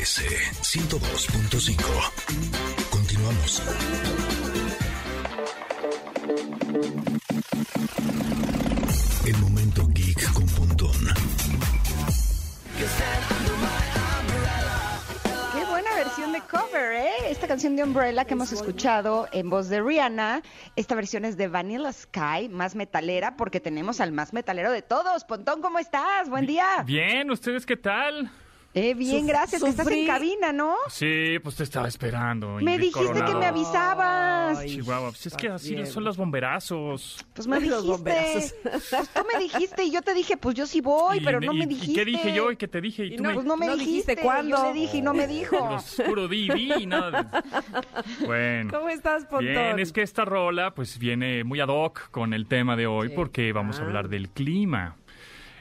MBS 102.5. Continuamos. El momento geek con Pontón. Qué buena versión de cover, ¿eh? Esta canción de Umbrella que hemos escuchado en voz de Rihanna. Esta versión es de Vanilla Sky, más metalera, porque tenemos al más metalero de todos. Pontón, ¿cómo estás? Buen día. Bien, ¿ustedes qué tal? Eh, bien, Suf- gracias. Que estás en cabina, ¿no? Sí, pues te estaba esperando. Me Ingrid dijiste que me avisabas. Ay, Chihuahua, pues es que así bien. son los bomberazos. Pues me Los dijiste. bomberazos. Pues tú me dijiste y yo te dije, pues yo sí voy, Y- pero no y- me ¿Y dijiste. qué dije yo y qué te dije? Y Y tú no, me... Pues no me No dijiste. dijiste cuándo. Yo le dije y no me dijo. Puro divi y nada. de- Bueno. ¿Cómo estás, Pontón? Bien, es que esta rola pues viene muy ad hoc con el tema de hoy Sí. porque vamos a Ah. hablar del clima.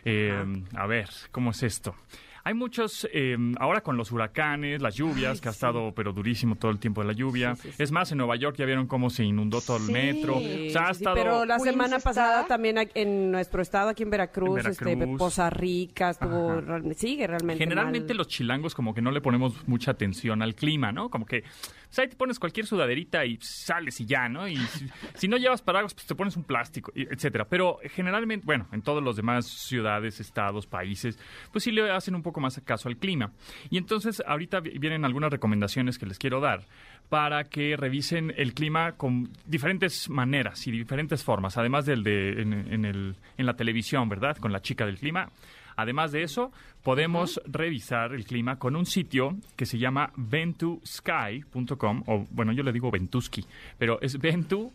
Eh, a ver, ¿cómo es esto? Hay muchos, eh, ahora con los huracanes, las lluvias, Ay, que ha estado pero durísimo todo el tiempo de la lluvia. Sí, sí, sí. Es más, en Nueva York ya vieron cómo se inundó todo el metro. Sí, O sea, ha sí, sí, estado... pero la Queens semana está- pasada también aquí- en nuestro estado, aquí en Veracruz, En este. Poza Rica, estuvo, real- sigue realmente Generalmente mal. los chilangos como que no le ponemos mucha atención al clima, ¿no? Como que pues, ahí te pones cualquier sudaderita y sales y ya, ¿no? Y si, si no llevas paraguas, pues te pones un plástico, y- etcétera. Pero generalmente, bueno, en todos los demás ciudades, estados, países, pues sí le hacen un poco más caso al clima. Y entonces ahorita vi- vienen algunas recomendaciones que les quiero dar para que revisen el clima con diferentes maneras y diferentes formas, además del de en, en el, en la televisión, ¿verdad? Con la chica del clima. Además de eso, podemos revisar el clima con un sitio que se llama ventusky.com, o bueno, yo le digo Ventusky, pero es Ventusky,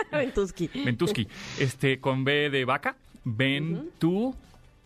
Ventusky. Ventusky, este, con B de vaca, Ventusky.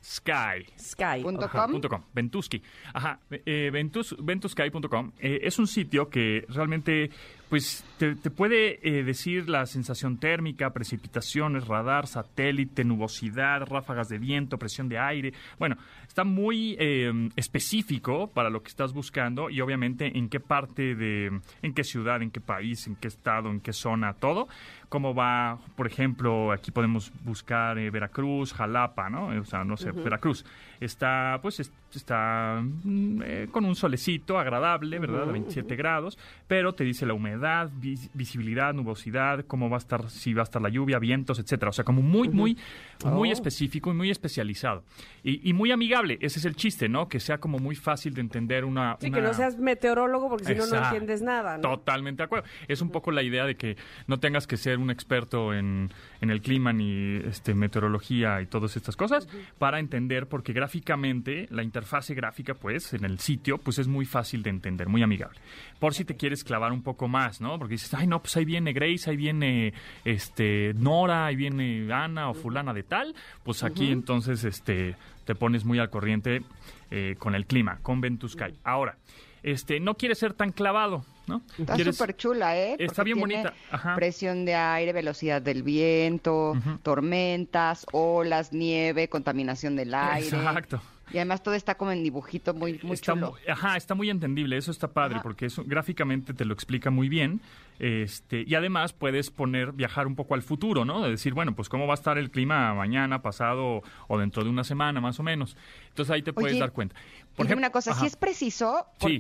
Sky. Punto Ajá, com. punto com, Ventusky. Ajá, eh, Ventus, ventusky.com eh, es un sitio que realmente pues te, te puede eh, decir la sensación térmica, precipitaciones, radar, satélite, nubosidad, ráfagas de viento, presión de aire. Bueno, está muy eh, específico para lo que estás buscando y obviamente en qué parte de, en qué ciudad, en qué país, en qué estado, en qué zona, todo. Cómo va, por ejemplo, aquí podemos buscar eh, Veracruz, Jalapa, ¿no? O sea, no sé, Veracruz. Está, pues, es- está mm, eh, con un solecito agradable, ¿verdad? A 27 grados, pero te dice la humedad, vis- visibilidad, nubosidad, cómo va a estar, si va a estar la lluvia, vientos, etcétera. O sea, como muy, muy, muy Oh. específico y muy especializado. Y, y muy amigable, ese es el chiste, ¿no? Que sea como muy fácil de entender una... Sí, una- que no seas meteorólogo porque si no, no entiendes nada, ¿no? Totalmente de acuerdo. Es un poco la idea de que no tengas que ser un experto en, en el clima ni este, meteorología y todas estas cosas para entender, porque gráficamente, la interfase gráfica, pues, en el sitio, pues es muy fácil de entender, muy amigable. Por si te quieres clavar un poco más, ¿no? Porque dices, ay, no, pues ahí viene Grace, ahí viene este, Nora, ahí viene Ana o fulana de tal, pues aquí entonces este, te pones muy al corriente eh, con el clima, con Ventusky. Ahora, este, no quieres ser tan clavado, ¿no? Está súper chula, ¿eh? Está Porque bien tiene bonita, ajá. Presión de aire, velocidad del viento, tormentas, olas, nieve, contaminación del aire. Exacto. Y además todo está como en dibujito muy, muy está, chulo. ajá, está muy entendible, eso está padre, Ajá. porque eso gráficamente te lo explica muy bien. Este, y además puedes poner, viajar un poco al futuro, ¿no? De decir, bueno, pues cómo va a estar el clima mañana, pasado o dentro de una semana, más o menos. Entonces ahí te puedes Oye, dar cuenta. Dime ejemplo- una cosa, si es preciso, Sí.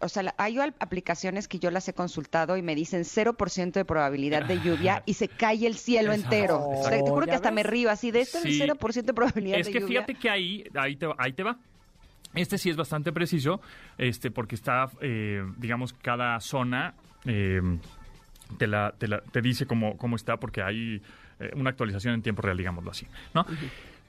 O sea, hay aplicaciones que yo las he consultado y me dicen 0% de probabilidad de lluvia y se cae el cielo Exacto, entero. O sea, te juro que ¿Ya hasta me río así de este es el Sí. 0% de probabilidad Es de que lluvia. fíjate que ahí, ahí, te, ahí te va. Este sí es bastante preciso, este, porque está, eh, digamos, cada zona eh, te, la, te, la- te dice cómo, cómo está, porque hay eh, una actualización en tiempo real, digámoslo así, ¿no?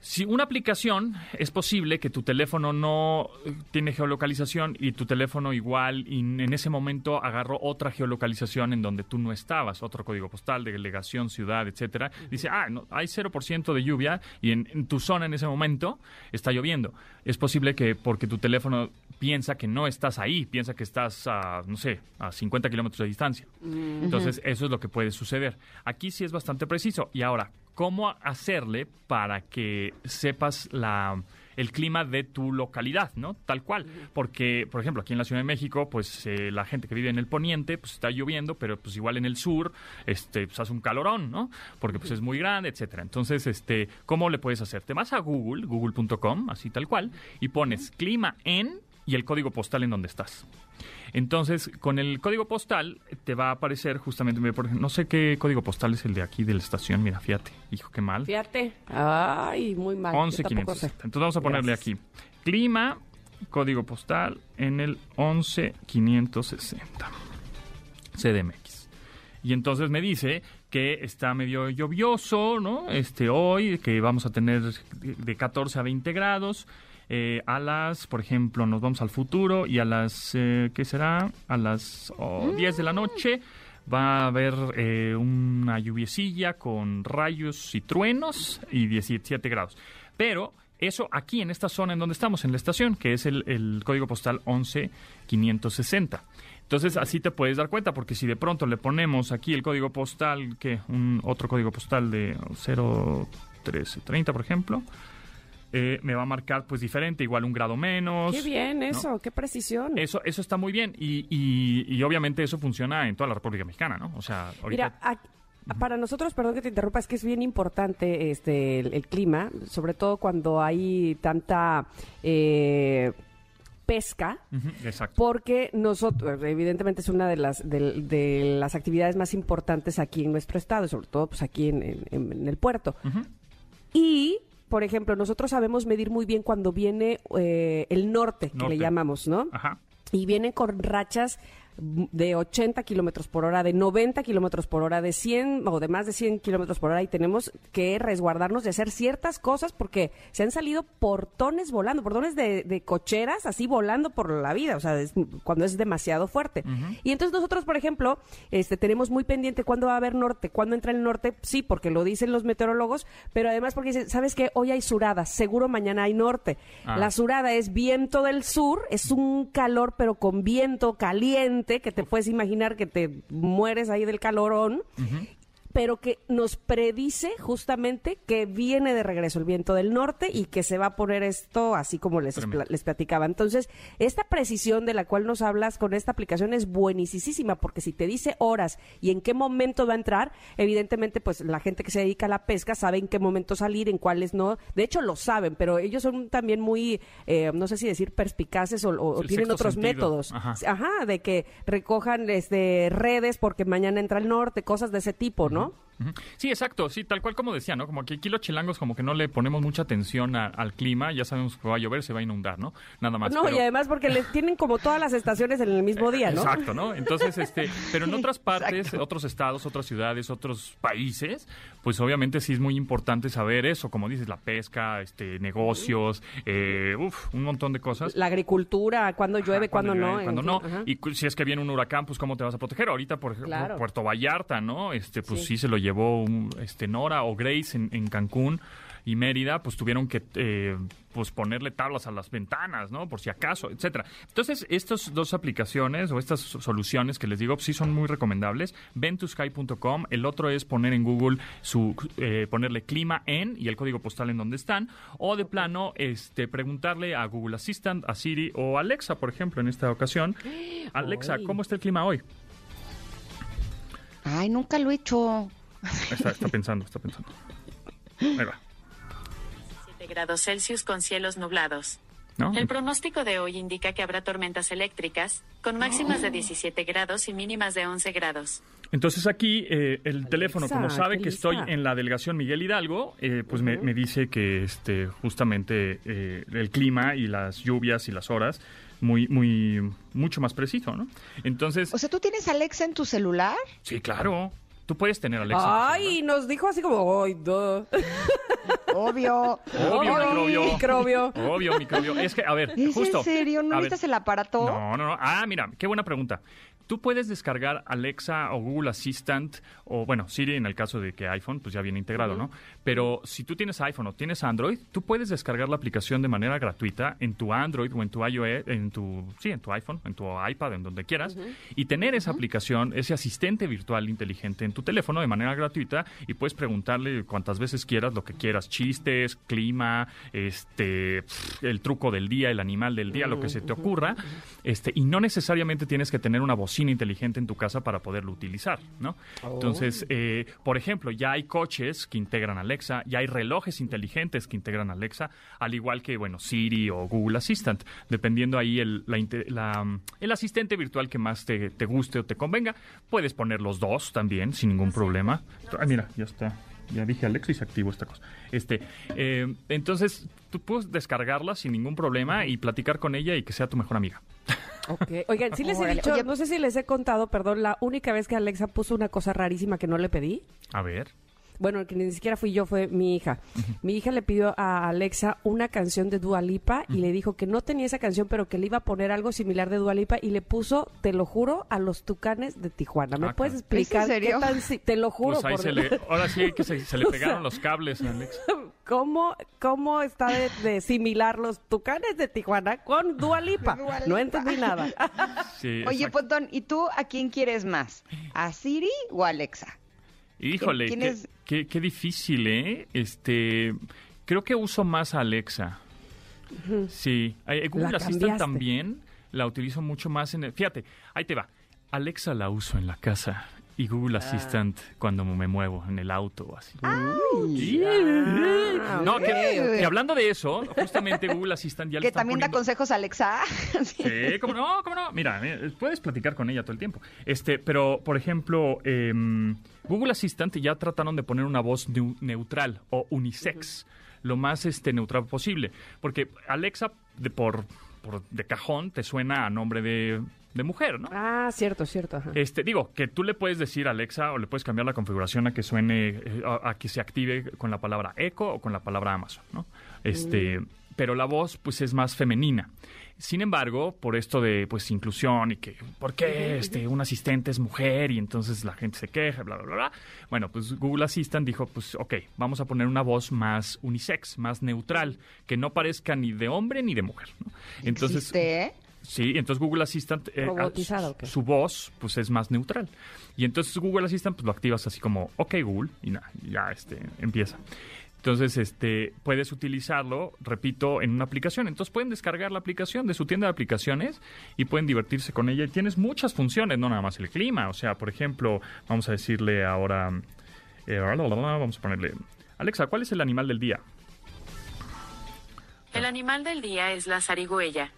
Si una aplicación es posible que tu teléfono no eh, tiene geolocalización y tu teléfono igual y en ese momento agarró otra geolocalización en donde tú no estabas, otro código postal, delegación, ciudad, etcétera, dice, ah, no, hay 0% de lluvia y en, en tu zona en ese momento está lloviendo. Es posible que porque tu teléfono piensa que no estás ahí, piensa que estás a, no sé, a 50 kilómetros de distancia. Entonces, eso es lo que puede suceder. Aquí sí es bastante preciso. Y ahora, ¿cómo hacerle para que sepas la el clima de tu localidad, ¿no? Tal cual. Porque, por ejemplo, aquí en la Ciudad de México, pues eh, la gente que vive en el poniente, pues está lloviendo, pero pues igual en el sur, este, pues hace un calorón, ¿no? Porque pues es muy grande, etcétera. Entonces, este, ¿cómo le puedes hacer? Te vas a Google, google.com, así tal cual, y pones clima en y el código postal en donde estás. Entonces, con el código postal te va a aparecer justamente, por ejemplo, no sé qué código postal es el de aquí de la estación, mira, fíjate, hijo, qué mal. Fíjate. Ay, muy mal. 11560. Entonces vamos a ponerle aquí clima, código postal en el 11560. CDMX. Y entonces me dice que está medio lluvioso, ¿no? Este hoy, que vamos a tener de 14 a 20 grados. Eh, a las, por ejemplo, nos vamos al futuro y a las, eh, ¿qué será? A las 10 de la noche va a haber eh, una lluviecilla con rayos y truenos y 17 grados. Pero eso aquí en esta zona en donde estamos, en la estación, que es el, el código postal 11560. Entonces así te puedes dar cuenta, porque si de pronto le ponemos aquí el código postal, que un otro código postal de 0330, por ejemplo, eh, me va a marcar pues diferente, igual un grado menos. Qué bien eso, qué precisión. Eso, eso está muy bien y, y, obviamente eso funciona en toda la República Mexicana, ¿no? O sea, Mira, para nosotros, perdón que te interrumpa, es que es bien importante este el, clima, sobre todo cuando hay tanta... Eh, pesca, exacto. porque nosotros, evidentemente es una de las, de, las actividades más importantes aquí en nuestro estado, sobre todo pues aquí en, el puerto. Y por ejemplo, nosotros sabemos medir muy bien cuando viene eh, el norte, que le llamamos, ¿no? Ajá. Y vienen con rachas de 80 kilómetros por hora, de 90 kilómetros por hora, de 100 o de más de 100 kilómetros por hora y tenemos que resguardarnos de hacer ciertas cosas porque se han salido portones volando, portones de, cocheras así volando por la vida, o sea, cuando es demasiado fuerte. Y entonces nosotros, por ejemplo, este, tenemos muy pendiente cuándo va a haber norte, cuándo entra el norte, sí, porque lo dicen los meteorólogos, pero además porque dicen, ¿sabes qué? Hoy hay surada, seguro mañana hay norte. Ah. La surada es viento del sur, es un calor pero con viento caliente que te puedes imaginar que te mueres ahí del calorón pero que nos predice justamente que viene de regreso el viento del norte y que se va a poner esto así como les, les platicaba. Entonces, esta precisión de la cual nos hablas con esta aplicación es buenísima porque si te dice horas y en qué momento va a entrar, evidentemente pues la gente que se dedica a la pesca sabe en qué momento salir, en cuáles no. De hecho lo saben, pero ellos son también muy, eh, no sé si decir perspicaces o, tienen otros métodos. Ajá. de que recojan este, redes porque mañana entra el norte, cosas de ese tipo, ¿no? ¿no? Sí, exacto, sí, tal cual como decía, ¿no? Como que aquí los chilangos como que no le ponemos mucha atención al clima, ya sabemos que va a llover, se va a inundar, ¿no? Nada más. No, y además porque le tienen como todas las estaciones en el mismo día, ¿no? Exacto, ¿no? Entonces, este, pero en otras partes, otros estados, otras ciudades, otros países, pues obviamente sí es muy importante saber eso, como dices, la pesca, este, negocios, eh, uf, un montón de cosas. La agricultura, cuando llueve, cuando, no. Cuando no, y si es que viene un huracán, pues cómo te vas a proteger. Ahorita, por ejemplo, Puerto Vallarta, ¿no? Este, pues sí, se lo llevó este, Nora o Grace en, Cancún y Mérida, pues tuvieron que eh, pues ponerle tablas a las ventanas, ¿no? Por si acaso, etcétera. Entonces, estas dos aplicaciones o estas soluciones que les digo, sí son muy recomendables. Ventosky.com, el otro es poner en Google su eh, ponerle clima en y el código postal en donde están, o de plano, este, preguntarle a Google Assistant, a Siri o Alexa, por ejemplo, en esta ocasión. Alexa, ¿cómo está el clima hoy? Ay, nunca lo he hecho. Está, pensando, está pensando. Ahí va. 7 grados Celsius con cielos nublados. El pronóstico de hoy indica que habrá tormentas eléctricas, con máximas de 17 grados y mínimas de 11 grados. Entonces aquí eh, el teléfono, como sabe que estoy en la delegación Miguel Hidalgo, eh, pues me, dice que este justamente eh, el clima y las lluvias y las horas muy muy mucho más preciso, ¿no? Entonces. O sea, ¿tú tienes Alexa en tu celular? Sí, claro. Tú puedes tener Alexa. Ay, nos dijo así como, ay, Obvio. Obvio, microbio. microbio. Obvio, microbio. Es que, a ver, ¿Es justo. en serio? ¿No viste el aparato? No, no, no. Ah, mira, qué buena pregunta. Tú puedes descargar Alexa o Google Assistant o, bueno, Siri en el caso de que iPhone, pues ya viene integrado, ¿no? Pero si tú tienes iPhone o tienes Android, tú puedes descargar la aplicación de manera gratuita en tu Android o en tu iOS, en tu, sí, en tu iPhone, en tu iPad, en donde quieras, y tener esa aplicación, ese asistente virtual inteligente en tu teléfono de manera gratuita y puedes preguntarle cuantas veces quieras lo que quieras, chistes, clima, este, el truco del día, el animal del día, lo que se te ocurra, este, y no necesariamente tienes que tener una bocina cocina inteligente en tu casa para poderlo utilizar, ¿no? Entonces, eh, por ejemplo, ya hay coches que integran Alexa, ya hay relojes inteligentes que integran Alexa, al igual que, bueno, Siri o Google Assistant, dependiendo ahí el, el asistente virtual que más te, te guste o te convenga. Puedes poner los dos también, sin ningún problema. Ay, mira, ya está ya dije Alexa y se activó esta cosa. Este, eh, entonces, tú puedes descargarla sin ningún problema y platicar con ella y que sea tu mejor amiga. Okay. Oigan, sí les he dicho, no sé si les he contado, perdón, la única vez que Alexa puso una cosa rarísima que no le pedí. A ver bueno, que ni siquiera fui yo, fue mi hija. Mi hija le pidió a Alexa una canción de Dua Lipa y le dijo que no tenía esa canción, pero que le iba a poner algo similar de Dua Lipa y le puso, te lo juro, a los tucanes de Tijuana. ¿Me ah, puedes explicar qué tan te lo juro pues ahora sí que se, le pegaron los cables a Alexa. ¿Cómo, cómo está de, similar los tucanes de Tijuana con Dua Lipa? No entendí nada. Oye, Potón, ¿y tú a quién quieres más? ¿A Siri o a Alexa? Híjole, qué, qué, difícil, ¿eh? Este, creo que uso más Alexa. Sí, eh, Google Assistant también la utilizo mucho más en el... Fíjate, ahí te va. Alexa la uso en la casa y Google ah. Assistant cuando me muevo en el auto o así. no, que, hablando de eso, justamente Google Assistant ya Que también da consejos a Alexa. sí, cómo no, cómo no. Mira, puedes platicar con ella todo el tiempo. Este, pero, por ejemplo, em, Google Assistant ya trataron de poner una voz neutral o unisex, lo más este, neutral posible. Porque Alexa, de por de cajón te suena a nombre de de mujer, ¿no? Ah, cierto, cierto. Este, digo, que tú le puedes decir a Alexa o le puedes cambiar la configuración a que suene, eh, a, que se active con la palabra Echo o con la palabra Amazon, ¿no? Este, mm. pero la voz, pues, es más femenina. Sin embargo, por esto de pues inclusión y que ¿por qué este un asistente es mujer y entonces la gente se queja, bla bla bla? bla bueno, pues Google Assistant dijo, pues ok, vamos a poner una voz más unisex, más neutral, que no parezca ni de hombre ni de mujer. ¿no? Entonces, Sí, entonces Google Assistant, eh, ¿Robotizado, su voz, pues es más neutral. Y entonces Google Assistant, pues lo activas así como, ok Google, y ya este, empieza. Entonces, este, puedes utilizarlo, repito, en una aplicación. Entonces pueden descargar la aplicación de su tienda de aplicaciones y pueden divertirse con ella. Y tienes muchas funciones, no nada más el clima. O sea, por ejemplo, vamos a decirle ahora, eh, vamos a ponerle, Alexa, ¿cuál es el animal del día? El animal del día es la zarigüeya.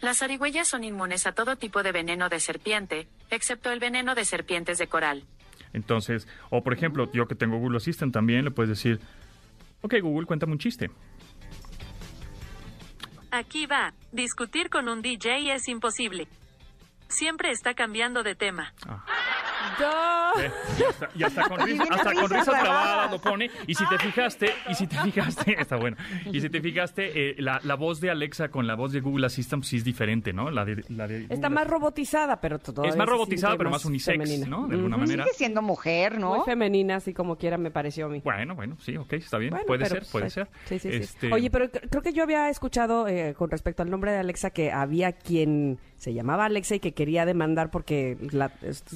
Las zarigüeyas son inmunes a todo tipo de veneno de serpiente, excepto el veneno de serpientes de coral. Entonces, o por ejemplo, yo que tengo Google Assistant también le puedes decir, ok Google, cuéntame un chiste. Aquí va, discutir con un DJ es imposible. Siempre está cambiando de tema. Ah. Y hasta, con, risas grabadas lo pone. Y si te fijaste, y si te fijaste, está bueno. Y si te fijaste, eh, la, la, voz de Alexa con la voz de Google Assistant sí es diferente, ¿no? La de, la de está más robotizada, pero todo Es más robotizada, pero más unisex, ¿no? De alguna manera. Sigue siendo mujer, ¿no? Muy femenina, así como quiera, me pareció a mí. Bueno, bueno, sí, ok, está bien. puede ser, puede pues, ser. Sí, sí, sí. Este Oye, pero creo que yo había escuchado eh, con respecto al nombre de Alexa que había quien se llamaba Alexa y que quería demandar porque la,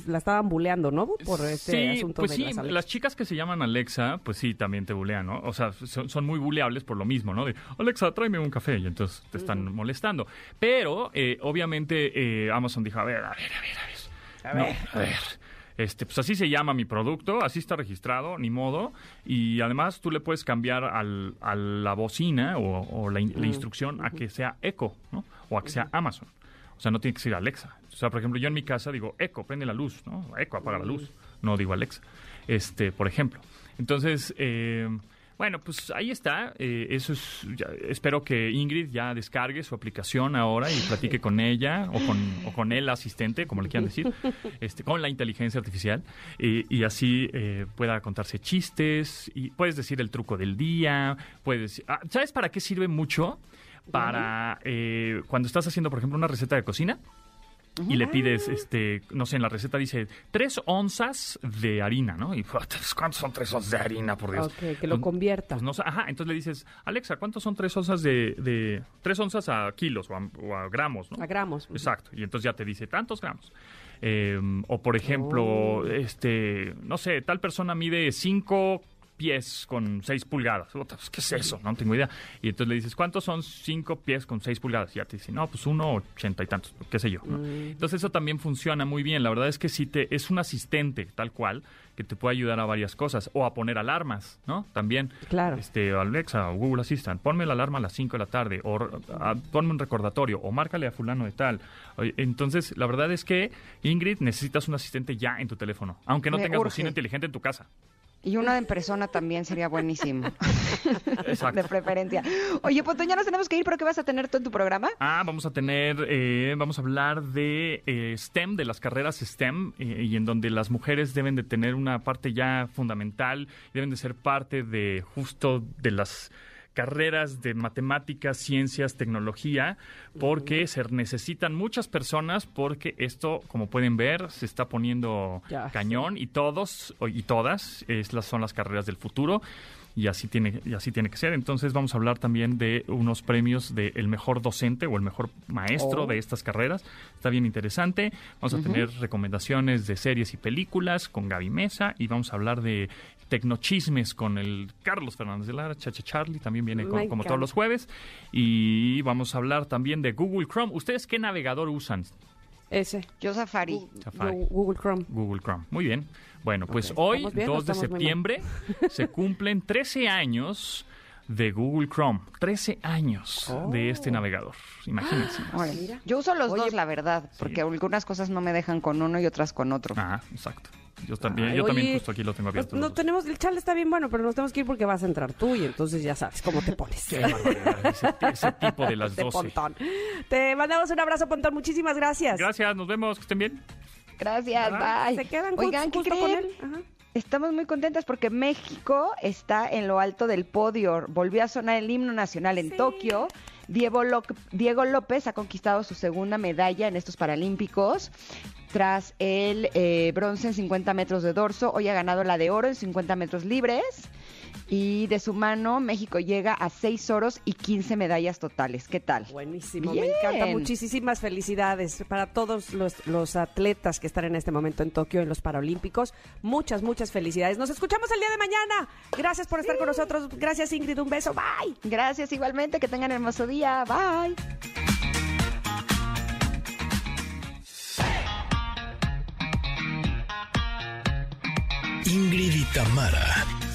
la estaban buleando, ¿no? Por este sí, asunto pues sí, las, chicas que se llaman Alexa, pues sí, también te bulean, ¿no? O sea, son, muy buleables por lo mismo, ¿no? De, Alexa, tráeme un café y entonces te están molestando. Pero, eh, obviamente, eh, Amazon dijo, a ver, a ver, a ver, a ver. A ver. a ver. Este, pues así se llama mi producto, así está registrado, ni modo. Y además tú le puedes cambiar al, a la bocina o, la, instrucción a que sea Echo, ¿no? O a que sea Amazon. O sea, no tiene que ser Alexa. O sea, por ejemplo, yo en mi casa digo, Eco, prende la luz, ¿no? Eco, apaga la luz. No digo Alexa. Este, por ejemplo. Entonces, eh, bueno, pues ahí está. Eh, eso es. espero que Ingrid ya descargue su aplicación ahora y platique con ella o con, o con el asistente, como le quieran decir, este, con la inteligencia artificial y, así eh, pueda contarse chistes y puedes decir el truco del día. Puedes. Ah, ¿Sabes para qué sirve mucho? Para eh, cuando estás haciendo, por ejemplo, una receta de cocina y le pides, este, no sé, en la receta dice tres onzas de harina, ¿no? Y ¿cuántos son tres onzas de harina, por Dios? Ok, que lo convierta. Pues no, ajá, entonces le dices, Alexa, ¿cuántos son tres onzas de, de tres onzas a kilos o a, gramos, ¿no? A gramos. Exacto, y entonces ya te dice tantos gramos. Em, o por ejemplo, oh. este, no sé, tal persona mide cinco pies con 6 pulgadas. Pues, ¿Qué es eso? No tengo idea. Y entonces le dices, ¿cuántos son 5 pies con 6 pulgadas? Y ya te dice, no, pues uno ochenta y tantos, qué sé yo. Mm. Entonces eso también funciona muy bien. La verdad es que si te es un asistente tal cual que te puede ayudar a varias cosas o a poner alarmas, ¿no? También. Claro. Este, Alexa o Google Assistant, ponme la alarma a las 5 de la tarde o ponme un recordatorio o márcale a fulano de tal. Entonces, la verdad es que, Ingrid, necesitas un asistente ya en tu teléfono, aunque no tengas bocina inteligente en tu casa. Y una en persona también sería buenísimo. Exacto. De preferencia. Oye, pues ya nos tenemos que ir, pero ¿qué vas a tener tú en tu programa? Ah, vamos a tener, eh, vamos a hablar de eh, STEM, de las carreras STEM, eh, y en donde las mujeres deben de tener una parte ya fundamental, deben de ser parte de justo de las carreras de matemáticas, ciencias, tecnología, porque se necesitan muchas personas, porque esto, como pueden ver, se está poniendo cañón y todos y todas es son las carreras del futuro y así tiene y así tiene que ser. Entonces vamos a hablar también de unos premios de el mejor docente o el mejor maestro de oh. estas carreras. Está bien interesante. Vamos a tener recomendaciones de series y películas con Gaby Mesa y vamos a hablar de Tecnochismes con el Carlos Fernández de Lara, Chacha Charlie, también viene como todos los jueves. Y vamos a hablar también de Google Chrome. ¿Ustedes qué navegador usan? Ese. Yo Safari. Google Chrome. Google Chrome. Muy bien. Bueno, pues hoy, 2 de septiembre, se cumplen 13 años de Google Chrome. 13 años de este navegador. Imagínense. Yo uso los dos, la verdad, porque algunas cosas no me dejan con uno y otras con otro. Ah, exacto. Yo también, yo también justo aquí lo tengo abierto. no tenemos, el chal está bien bueno, pero nos tenemos que ir porque vas a entrar tú y entonces ya sabes cómo te pones. ese, tipo de las dos. Te mandamos un abrazo, Pontón. Muchísimas gracias. Gracias, nos vemos, que estén bien. Gracias, bye. Se quedan Oigan, ¿qué creen? Estamos muy contentas porque México está en lo alto del podio. Volvió a sonar el himno nacional en Tokio. Diego, Diego López ha conquistado su segunda medalla en estos Paralímpicos tras el eh, bronce en 50 metros de dorso. Hoy ha ganado la de oro en 50 metros libres. Y de su mano, México llega a 6 oros y 15 medallas totales. ¿Qué tal? Buenísimo, me encanta. Muchísimas felicidades para todos los, los, atletas que están en este momento en Tokio, en los Paralímpicos. Muchas, muchas felicidades. Nos escuchamos el día de mañana. Gracias por estar con nosotros. Gracias, Ingrid. Un beso. Bye. Gracias igualmente. Que tengan hermoso día. Bye. Ingrid y Tamara